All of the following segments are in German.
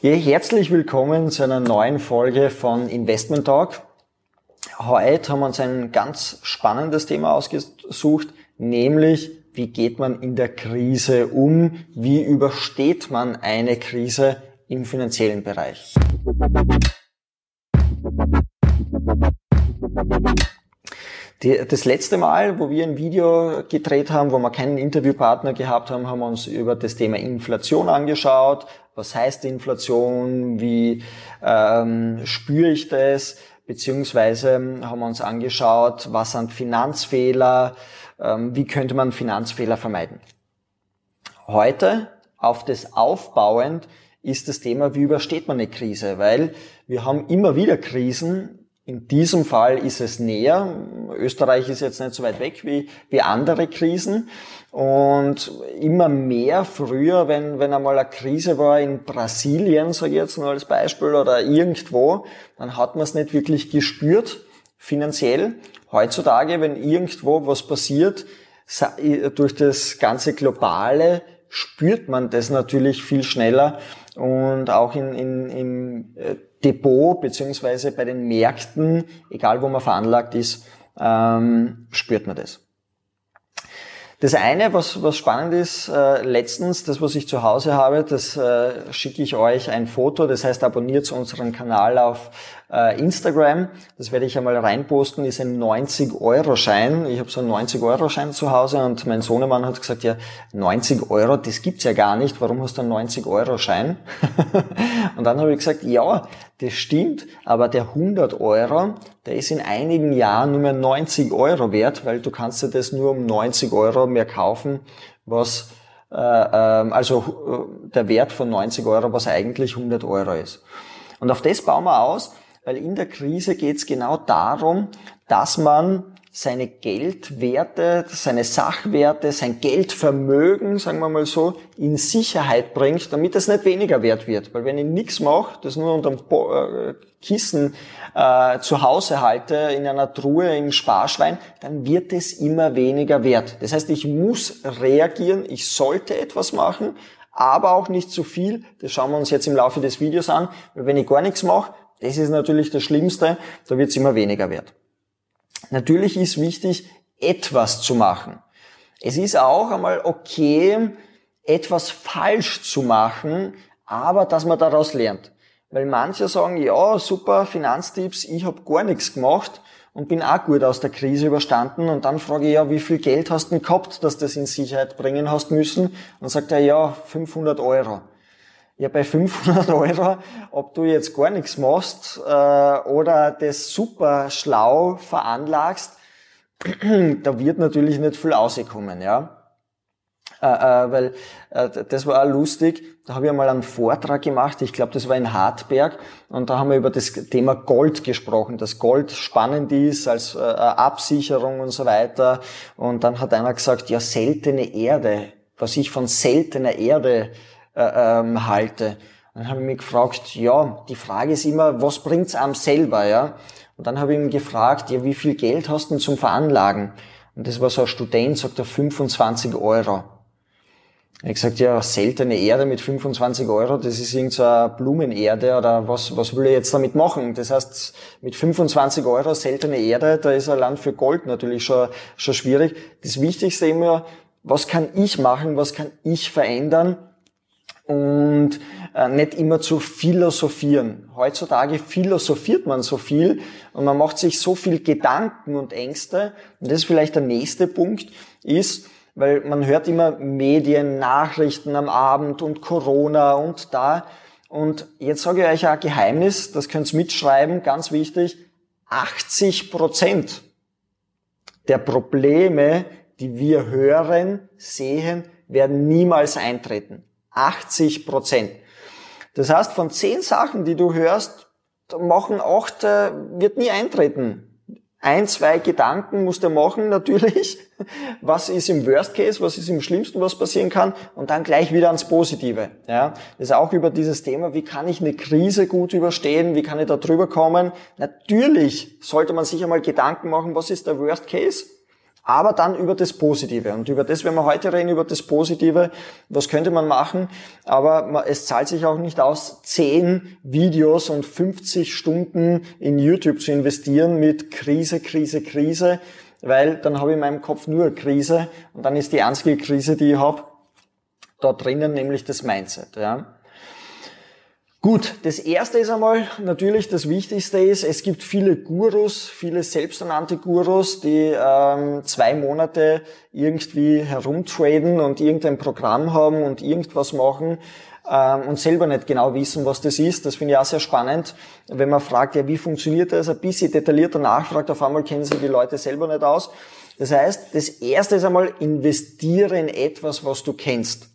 Herzlich willkommen zu einer neuen Folge von Investment Talk. Heute haben wir uns ein ganz spannendes Thema ausgesucht, nämlich wie geht man in der Krise um, wie übersteht man eine Krise im finanziellen Bereich. Die, das letzte Mal, wo wir ein Video gedreht haben, wo wir keinen Interviewpartner gehabt haben, haben wir uns über das Thema Inflation angeschaut. Was heißt Inflation? Wie ähm, spüre ich das? Beziehungsweise haben wir uns angeschaut, was sind Finanzfehler? Ähm, wie könnte man Finanzfehler vermeiden? Heute, auf das aufbauend, ist das Thema, wie übersteht man eine Krise? Weil wir haben immer wieder Krisen, in diesem Fall ist es näher. Österreich ist jetzt nicht so weit weg wie, wie andere Krisen. Und immer mehr früher, wenn, wenn einmal eine Krise war in Brasilien, sage ich jetzt nur als Beispiel, oder irgendwo, dann hat man es nicht wirklich gespürt, finanziell. Heutzutage, wenn irgendwo was passiert, durch das ganze Globale, spürt man das natürlich viel schneller und auch in, in, im äh, Depot beziehungsweise bei den Märkten, egal wo man veranlagt ist, ähm, spürt man das. Das eine, was, was spannend ist, äh, letztens, das, was ich zu Hause habe, das äh, schicke ich euch ein Foto. Das heißt, abonniert unseren Kanal auf äh, Instagram. Das werde ich einmal reinposten, ist ein 90-Euro-Schein. Ich habe so einen 90-Euro-Schein zu Hause und mein Sohnemann hat gesagt, ja, 90 Euro, das gibt's ja gar nicht. Warum hast du einen 90-Euro-Schein? und dann habe ich gesagt, ja, das stimmt, aber der 100 Euro, der ist in einigen Jahren nur mehr 90 Euro wert, weil du kannst dir das nur um 90 Euro mehr kaufen, was äh, ähm, also äh, der Wert von 90 Euro, was eigentlich 100 Euro ist. Und auf das bauen wir aus, weil in der Krise geht es genau darum, dass man seine Geldwerte, seine Sachwerte, sein Geldvermögen, sagen wir mal so, in Sicherheit bringt, damit es nicht weniger wert wird. Weil wenn ich nichts mache, das nur unter dem äh, Kissen äh, zu Hause halte, in einer Truhe im Sparschwein, dann wird es immer weniger wert. Das heißt, ich muss reagieren, ich sollte etwas machen, aber auch nicht zu viel. Das schauen wir uns jetzt im Laufe des Videos an. Weil wenn ich gar nichts mache, das ist natürlich das Schlimmste, da wird es immer weniger wert. Natürlich ist wichtig, etwas zu machen. Es ist auch einmal okay, etwas falsch zu machen, aber dass man daraus lernt. Weil manche sagen, ja, super, Finanztipps, ich habe gar nichts gemacht und bin auch gut aus der Krise überstanden. Und dann frage ich, ja, wie viel Geld hast du gehabt, dass du das in Sicherheit bringen hast müssen? Und sagt er, ja, 500 Euro. Ja, bei 500 Euro, ob du jetzt gar nichts machst äh, oder das super schlau veranlagst, da wird natürlich nicht viel rauskommen, ja. Äh, äh, weil äh, das war auch lustig. Da habe ich einmal einen Vortrag gemacht, ich glaube, das war in Hartberg, und da haben wir über das Thema Gold gesprochen, dass Gold spannend ist als äh, Absicherung und so weiter. Und dann hat einer gesagt, ja, seltene Erde, was ich von seltener Erde ähm, halte. Dann habe ich mich gefragt, ja, die Frage ist immer, was bringt's einem selber, ja? Und dann habe ich ihn gefragt, ja, wie viel Geld hast du denn zum Veranlagen? Und das war so ein Student, sagt er, 25 Euro. Ich habe gesagt, ja, seltene Erde mit 25 Euro, das ist irgend so eine Blumenerde oder was, was will ich jetzt damit machen? Das heißt, mit 25 Euro seltene Erde, da ist ein Land für Gold natürlich schon, schon schwierig. Das Wichtigste immer, was kann ich machen, was kann ich verändern? Und äh, nicht immer zu philosophieren. Heutzutage philosophiert man so viel und man macht sich so viel Gedanken und Ängste. Und das ist vielleicht der nächste Punkt, ist, weil man hört immer Medien, Nachrichten am Abend und Corona und da. Und jetzt sage ich euch ein Geheimnis, das könnt ihr mitschreiben, ganz wichtig, 80 Prozent der Probleme, die wir hören, sehen, werden niemals eintreten. 80 Prozent. Das heißt, von zehn Sachen, die du hörst, machen acht, äh, wird nie eintreten. Ein, zwei Gedanken musst du machen, natürlich. Was ist im Worst Case? Was ist im Schlimmsten, was passieren kann? Und dann gleich wieder ans Positive. Ja, das ist auch über dieses Thema, wie kann ich eine Krise gut überstehen? Wie kann ich da drüber kommen? Natürlich sollte man sich einmal Gedanken machen, was ist der Worst Case? Aber dann über das Positive. Und über das, wenn wir heute reden, über das Positive, was könnte man machen? Aber es zahlt sich auch nicht aus, 10 Videos und 50 Stunden in YouTube zu investieren mit Krise, Krise, Krise, weil dann habe ich in meinem Kopf nur Krise und dann ist die einzige Krise, die ich habe, da drinnen, nämlich das Mindset. Ja. Gut, das erste ist einmal natürlich das Wichtigste ist, es gibt viele Gurus, viele selbsternannte Gurus, die ähm, zwei Monate irgendwie herumtraden und irgendein Programm haben und irgendwas machen ähm, und selber nicht genau wissen, was das ist. Das finde ich auch sehr spannend, wenn man fragt, ja, wie funktioniert das? Ein bisschen detaillierter nachfragt, auf einmal kennen sich die Leute selber nicht aus. Das heißt, das erste ist einmal, investiere in etwas, was du kennst.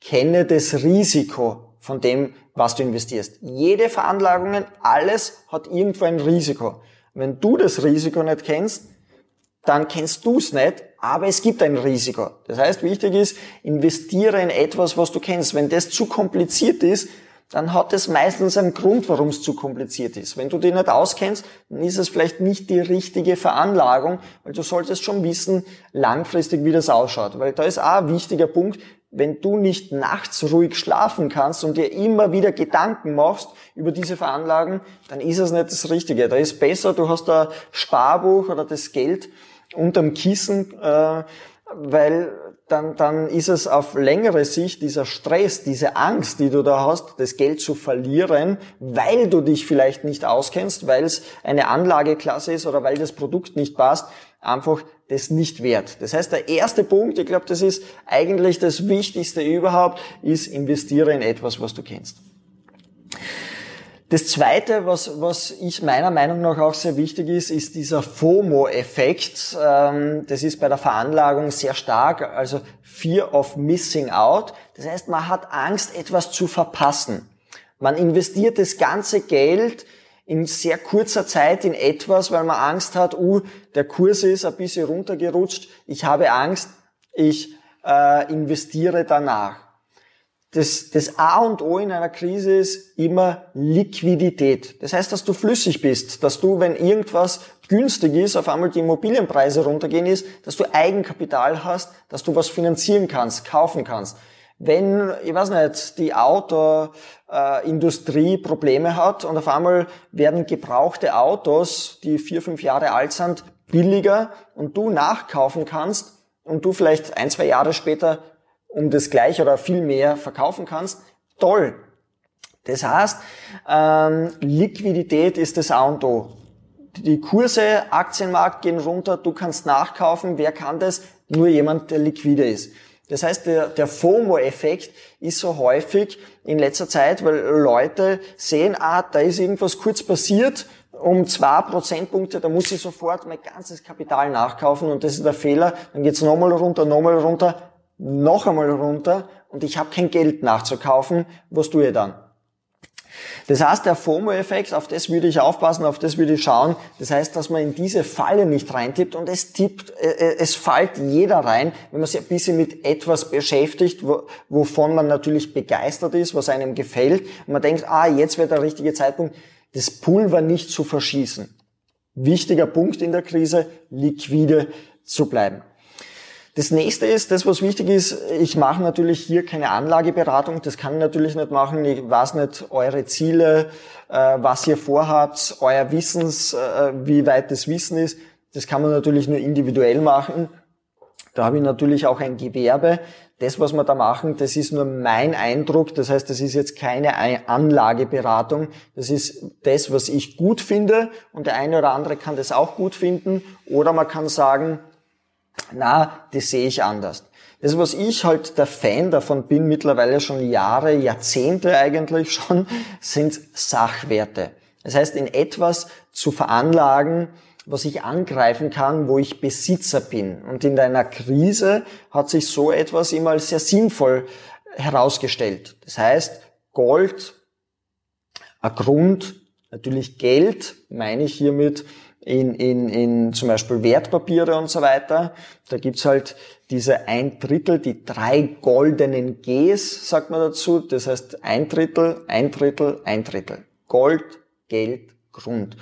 Kenne das Risiko von dem, was du investierst. Jede Veranlagung, alles hat irgendwo ein Risiko. Wenn du das Risiko nicht kennst, dann kennst du es nicht, aber es gibt ein Risiko. Das heißt, wichtig ist, investiere in etwas, was du kennst. Wenn das zu kompliziert ist, dann hat es meistens einen Grund, warum es zu kompliziert ist. Wenn du dich nicht auskennst, dann ist es vielleicht nicht die richtige Veranlagung, weil du solltest schon wissen, langfristig, wie das ausschaut. Weil da ist auch ein wichtiger Punkt, wenn du nicht nachts ruhig schlafen kannst und dir immer wieder Gedanken machst über diese Veranlagen, dann ist es nicht das Richtige. Da ist besser, du hast ein Sparbuch oder das Geld unterm Kissen, äh, weil dann, dann ist es auf längere Sicht dieser Stress, diese Angst, die du da hast, das Geld zu verlieren, weil du dich vielleicht nicht auskennst, weil es eine Anlageklasse ist oder weil das Produkt nicht passt, einfach das nicht wert. Das heißt, der erste Punkt, ich glaube, das ist eigentlich das Wichtigste überhaupt, ist investiere in etwas, was du kennst. Das zweite, was, was ich meiner Meinung nach auch sehr wichtig ist, ist dieser FOMO-Effekt. Ähm, das ist bei der Veranlagung sehr stark, also Fear of Missing Out. Das heißt, man hat Angst, etwas zu verpassen. Man investiert das ganze Geld in sehr kurzer Zeit in etwas, weil man Angst hat, uh, der Kurs ist ein bisschen runtergerutscht, ich habe Angst, ich äh, investiere danach. Das, das A und O in einer Krise ist immer Liquidität. Das heißt, dass du flüssig bist, dass du, wenn irgendwas günstig ist, auf einmal die Immobilienpreise runtergehen ist, dass du Eigenkapital hast, dass du was finanzieren kannst, kaufen kannst wenn, ich weiß nicht, die Autoindustrie Probleme hat und auf einmal werden gebrauchte Autos, die vier, fünf Jahre alt sind, billiger und du nachkaufen kannst und du vielleicht ein, zwei Jahre später um das gleiche oder viel mehr verkaufen kannst, toll. Das heißt, ähm, Liquidität ist das A und O. Die Kurse, Aktienmarkt gehen runter, du kannst nachkaufen. Wer kann das? Nur jemand, der liquide ist. Das heißt, der, der FOMO-Effekt ist so häufig in letzter Zeit, weil Leute sehen, ah, da ist irgendwas kurz passiert, um zwei Prozentpunkte, da muss ich sofort mein ganzes Kapital nachkaufen und das ist der Fehler. Dann geht's nochmal runter, nochmal runter, noch einmal runter und ich habe kein Geld nachzukaufen. Was tue ich dann? Das heißt, der FOMO-Effekt, auf das würde ich aufpassen, auf das würde ich schauen. Das heißt, dass man in diese Falle nicht reintippt und es tippt, äh, äh, es fällt jeder rein, wenn man sich ein bisschen mit etwas beschäftigt, wovon man natürlich begeistert ist, was einem gefällt. Und man denkt, ah, jetzt wird der richtige Zeitpunkt, das Pulver nicht zu verschießen. Wichtiger Punkt in der Krise, liquide zu bleiben. Das nächste ist, das was wichtig ist, ich mache natürlich hier keine Anlageberatung, das kann ich natürlich nicht machen. Ich weiß nicht eure Ziele, äh, was ihr vorhabt, euer Wissens, äh, wie weit das Wissen ist. Das kann man natürlich nur individuell machen. Da habe ich natürlich auch ein Gewerbe. Das, was wir da machen, das ist nur mein Eindruck. Das heißt, das ist jetzt keine Anlageberatung. Das ist das, was ich gut finde. Und der eine oder andere kann das auch gut finden. Oder man kann sagen, na, das sehe ich anders. Das, was ich halt der Fan davon bin, mittlerweile schon Jahre, Jahrzehnte eigentlich schon, sind Sachwerte. Das heißt, in etwas zu veranlagen, was ich angreifen kann, wo ich Besitzer bin. Und in einer Krise hat sich so etwas immer als sehr sinnvoll herausgestellt. Das heißt, Gold, ein Grund, natürlich Geld, meine ich hiermit, in, in, in zum Beispiel Wertpapiere und so weiter. Da gibt's halt diese ein Drittel, die drei goldenen Gs, sagt man dazu. Das heißt ein Drittel, ein Drittel, ein Drittel. Gold, Geld, Grund.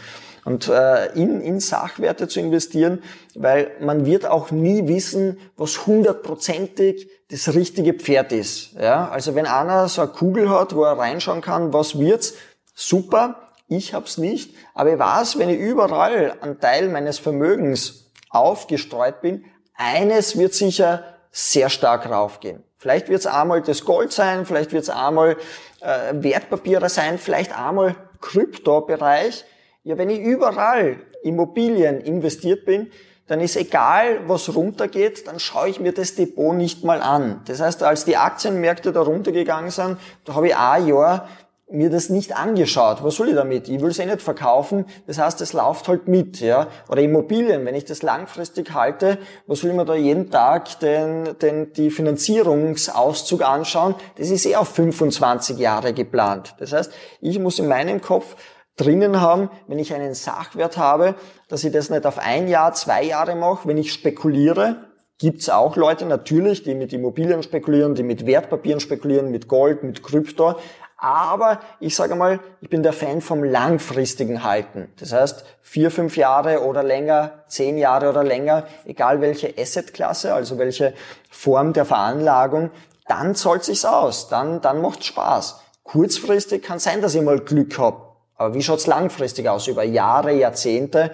Und äh, in, in Sachwerte zu investieren, weil man wird auch nie wissen, was hundertprozentig das richtige Pferd ist. Ja? Also wenn einer so eine Kugel hat, wo er reinschauen kann, was wird's, super, ich hab's nicht, aber ich weiß, wenn ich überall einen Teil meines Vermögens aufgestreut bin, eines wird sicher sehr stark raufgehen. Vielleicht wird es einmal das Gold sein, vielleicht wird es einmal äh, Wertpapiere sein, vielleicht einmal Kryptobereich. Ja, wenn ich überall Immobilien investiert bin, dann ist egal, was runtergeht, dann schaue ich mir das Depot nicht mal an. Das heißt, als die Aktienmärkte da runtergegangen sind, da habe ich ein Jahr mir das nicht angeschaut. Was soll ich damit? Ich will es eh nicht verkaufen. Das heißt, es läuft halt mit, ja. Oder Immobilien, wenn ich das langfristig halte, was soll ich mir da jeden Tag den, den, die Finanzierungsauszug anschauen? Das ist eh auf 25 Jahre geplant. Das heißt, ich muss in meinem Kopf drinnen haben, wenn ich einen Sachwert habe, dass ich das nicht auf ein Jahr, zwei Jahre mache, wenn ich spekuliere, gibt's auch Leute natürlich, die mit Immobilien spekulieren, die mit Wertpapieren spekulieren, mit Gold, mit Krypto. Aber ich sage mal, ich bin der Fan vom langfristigen Halten. Das heißt, vier, fünf Jahre oder länger, zehn Jahre oder länger, egal welche Assetklasse, also welche Form der Veranlagung, dann zahlt sich's aus. Dann, dann macht's Spaß. Kurzfristig kann sein, dass ich mal Glück hab. Aber wie schaut's langfristig aus? Über Jahre, Jahrzehnte,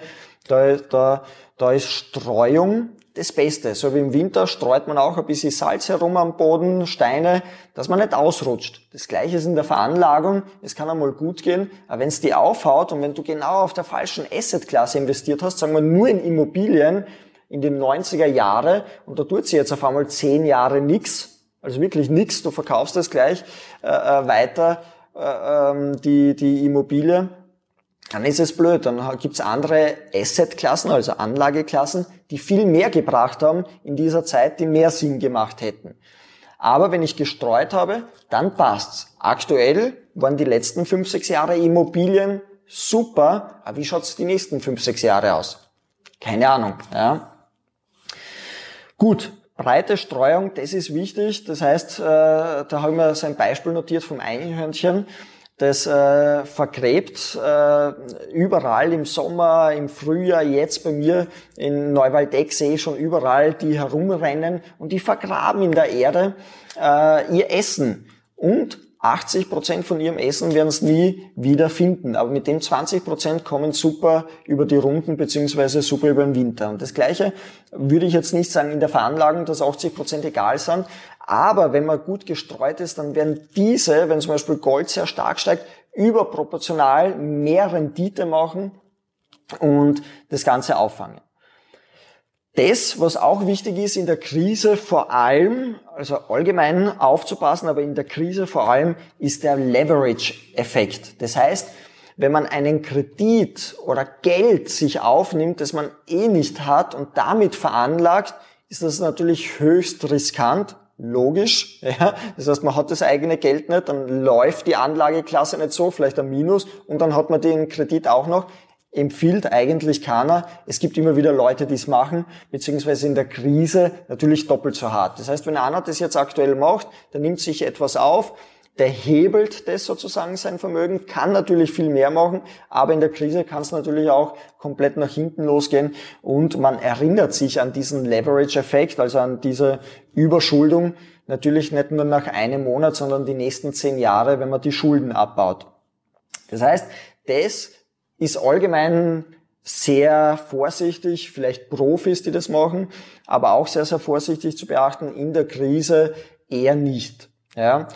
da, da, da ist Streuung das Beste. So wie im Winter streut man auch ein bisschen Salz herum am Boden, Steine, dass man nicht ausrutscht. Das gleiche ist in der Veranlagung. Es kann einmal gut gehen, aber wenn es die aufhaut und wenn du genau auf der falschen Assetklasse investiert hast, sagen wir nur in Immobilien in den 90er Jahre und da tut sie jetzt auf einmal zehn Jahre nichts, also wirklich nichts, du verkaufst es gleich äh, äh, weiter, äh, ähm, die, die Immobilie, dann ist es blöd. Dann gibt's andere Assetklassen, also Anlageklassen, die viel mehr gebracht haben in dieser Zeit, die mehr Sinn gemacht hätten. Aber wenn ich gestreut habe, dann passt's. Aktuell waren die letzten fünf, sechs Jahre Immobilien super. Aber wie schaut's die nächsten fünf, sechs Jahre aus? Keine Ahnung. Ja. Gut, breite Streuung, das ist wichtig. Das heißt, äh, da habe ich mir so ein Beispiel notiert vom Einhörnchen das äh, vergräbt äh, überall im Sommer, im Frühjahr, jetzt bei mir in Neuwaldeck sehe schon überall, die herumrennen und die vergraben in der Erde äh, ihr Essen. Und 80 Prozent von ihrem Essen werden es nie wieder finden. Aber mit dem 20 Prozent kommen super über die Runden beziehungsweise super über den Winter. Und das Gleiche würde ich jetzt nicht sagen in der Veranlagung, dass 80 Prozent egal sind. Aber wenn man gut gestreut ist, dann werden diese, wenn zum Beispiel Gold sehr stark steigt, überproportional mehr Rendite machen und das Ganze auffangen. Das, was auch wichtig ist in der Krise vor allem, also allgemein aufzupassen, aber in der Krise vor allem, ist der Leverage-Effekt. Das heißt, wenn man einen Kredit oder Geld sich aufnimmt, das man eh nicht hat und damit veranlagt, ist das natürlich höchst riskant logisch. Ja? Das heißt, man hat das eigene Geld nicht, dann läuft die Anlageklasse nicht so, vielleicht ein Minus und dann hat man den Kredit auch noch. Empfiehlt eigentlich keiner. Es gibt immer wieder Leute, die es machen, beziehungsweise in der Krise natürlich doppelt so hart. Das heißt, wenn einer das jetzt aktuell macht, der nimmt sich etwas auf, der hebelt das sozusagen sein Vermögen, kann natürlich viel mehr machen, aber in der Krise kann es natürlich auch komplett nach hinten losgehen und man erinnert sich an diesen Leverage-Effekt, also an diese Überschuldung, natürlich nicht nur nach einem Monat, sondern die nächsten zehn Jahre, wenn man die Schulden abbaut. Das heißt, das ist allgemein sehr vorsichtig, vielleicht Profis, die das machen, aber auch sehr, sehr vorsichtig zu beachten, in der Krise eher nicht. Ja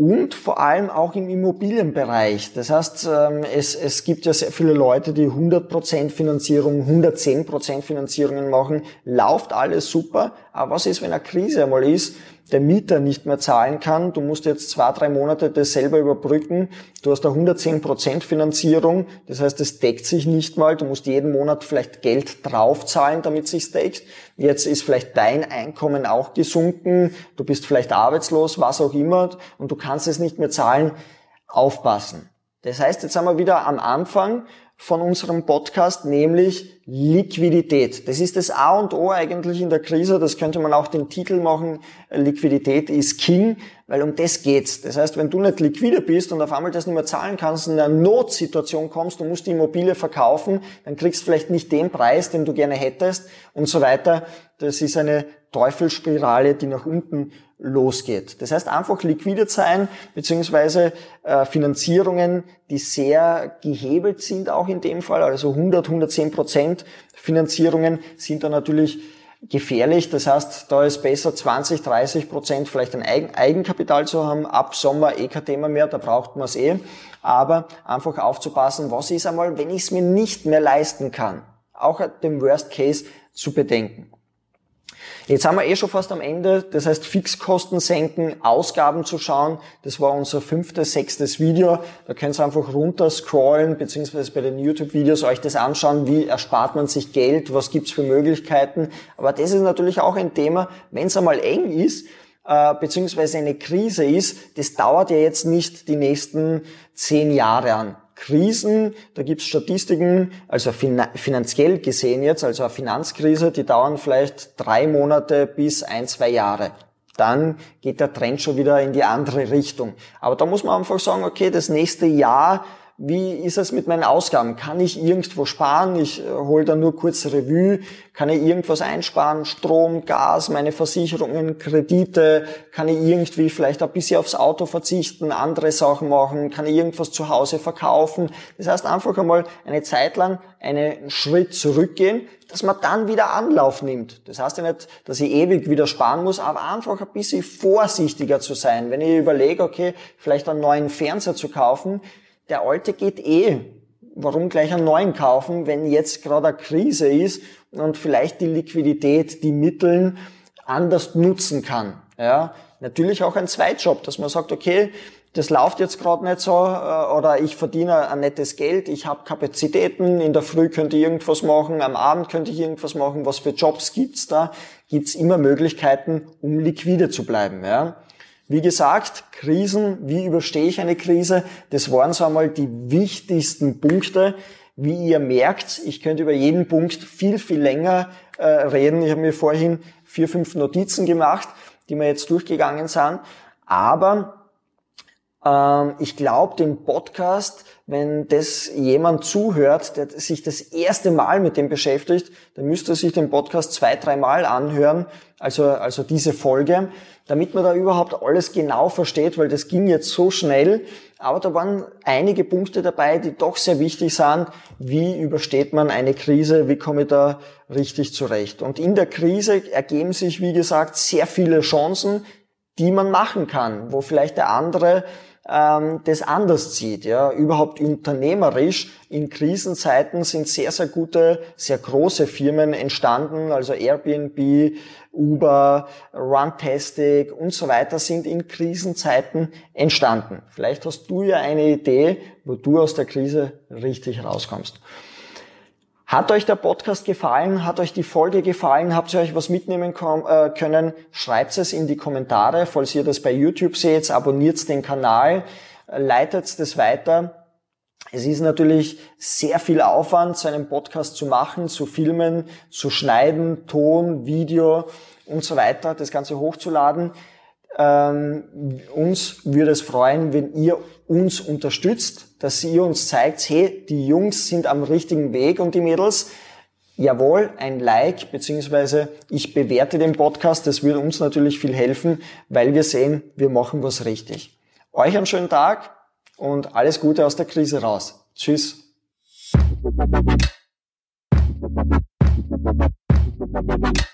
und vor allem auch im Immobilienbereich. Das heißt, ähm, es, es gibt ja sehr viele Leute, die 100% Finanzierung, 110% Finanzierungen machen. Lauft alles super. Aber was ist, wenn eine Krise einmal ist? der Mieter nicht mehr zahlen kann. Du musst jetzt zwei, drei Monate das selber überbrücken. Du hast da 110 Prozent Finanzierung. Das heißt, es deckt sich nicht mal. Du musst jeden Monat vielleicht Geld draufzahlen, damit sich deckt. Jetzt ist vielleicht dein Einkommen auch gesunken. Du bist vielleicht arbeitslos, was auch immer. Und du kannst es nicht mehr zahlen. Aufpassen. Das heißt, jetzt sind wir wieder am Anfang von unserem Podcast, nämlich Liquidität. Das ist das A und O eigentlich in der Krise. Das könnte man auch den Titel machen. Liquidität ist King, weil um das geht's. Das heißt, wenn du nicht liquide bist und auf einmal das nicht mehr zahlen kannst, in eine Notsituation kommst, du musst die Immobilie verkaufen, dann kriegst du vielleicht nicht den Preis, den du gerne hättest und so weiter. Das ist eine Teufelsspirale, die nach unten losgeht. Das heißt einfach liquide sein, beziehungsweise äh, Finanzierungen, die sehr gehebelt sind auch in dem Fall, also 100, 110 Prozent Finanzierungen sind da natürlich gefährlich. Das heißt, da ist besser 20, 30 Prozent vielleicht ein Eigenkapital zu haben. Ab Sommer eh kein Thema mehr, da braucht man es eh. Aber einfach aufzupassen, was ist einmal, wenn ich es mir nicht mehr leisten kann. Auch dem Worst Case zu bedenken. Jetzt haben wir eh schon fast am Ende, das heißt Fixkosten senken, Ausgaben zu schauen. Das war unser fünftes, sechstes Video. Da könnt ihr einfach runter scrollen, beziehungsweise bei den YouTube-Videos euch das anschauen, wie erspart man sich Geld, was gibt's für Möglichkeiten. Aber das ist natürlich auch ein Thema, wenn es einmal eng ist, äh, beziehungsweise eine Krise ist, das dauert ja jetzt nicht die nächsten zehn Jahre an. Krisen, da gibt's Statistiken, also finanziell gesehen jetzt, also eine Finanzkrise, die dauern vielleicht drei Monate bis ein, zwei Jahre. Dann geht der Trend schon wieder in die andere Richtung. Aber da muss man einfach sagen, okay, das nächste Jahr wie ist es mit meinen Ausgaben? Kann ich irgendwo sparen? Ich äh, hole da nur kurz Revue. Kann ich irgendwas einsparen? Strom, Gas, meine Versicherungen, Kredite? Kann ich irgendwie vielleicht ein bisschen aufs Auto verzichten, andere Sachen machen? Kann ich irgendwas zu Hause verkaufen? Das heißt einfach einmal eine Zeit lang einen Schritt zurückgehen, dass man dann wieder Anlauf nimmt. Das heißt ja nicht, dass ich ewig wieder sparen muss, aber einfach ein bisschen vorsichtiger zu sein. Wenn ich überlege, okay, vielleicht einen neuen Fernseher zu kaufen, der alte geht eh. Warum gleich einen neuen kaufen, wenn jetzt gerade eine Krise ist und vielleicht die Liquidität, die Mitteln anders nutzen kann? Ja, natürlich auch ein Zweitjob, dass man sagt, okay, das läuft jetzt gerade nicht so äh, oder ich verdiene ein nettes Geld, ich habe Kapazitäten, in der Früh könnte ich irgendwas machen, am Abend könnte ich irgendwas machen, was für Jobs gibt's da? Gibt's immer Möglichkeiten, um liquide zu bleiben. Ja? Wie gesagt, Krisen, wie überstehe ich eine Krise? Das waren so einmal die wichtigsten Punkte. Wie ihr merkt, ich könnte über jeden Punkt viel, viel länger äh, reden. Ich habe mir vorhin vier, fünf Notizen gemacht, die wir jetzt durchgegangen sind. Aber ähm, ich glaube, den Podcast, wenn das jemand zuhört, der sich das erste Mal mit dem beschäftigt, dann müsste er sich den Podcast zwei, dreimal anhören, also, also diese Folge, damit man da überhaupt alles genau versteht, weil das ging jetzt so schnell. Aber da waren einige Punkte dabei, die doch sehr wichtig sind. Wie übersteht man eine Krise? Wie komme ich da richtig zurecht? Und in der Krise ergeben sich, wie gesagt, sehr viele Chancen, die man machen kann, wo vielleicht der andere ähm, das anders sieht. Ja. Überhaupt unternehmerisch in Krisenzeiten sind sehr, sehr gute, sehr große Firmen entstanden, also Airbnb, Uber, Runtastic und so weiter sind in Krisenzeiten entstanden. Vielleicht hast du ja eine Idee, wo du aus der Krise richtig rauskommst. Hat euch der Podcast gefallen? Hat euch die Folge gefallen? Habt ihr euch was mitnehmen äh, können? Schreibt es in die Kommentare. Falls ihr das bei YouTube seht, abonniert den Kanal, leitet das weiter. Es ist natürlich sehr viel Aufwand, so einen Podcast zu machen, zu filmen, zu schneiden, Ton, Video und so weiter, das Ganze hochzuladen. Ähm, uns würde es freuen, wenn ihr uns unterstützt, dass ihr uns zeigt, hey, die Jungs sind am richtigen Weg und die Mädels. Jawohl, ein Like, beziehungsweise ich bewerte den Podcast, das würde uns natürlich viel helfen, weil wir sehen, wir machen was richtig. Euch einen schönen Tag und alles Gute aus der Krise raus. Tschüss. Thank you.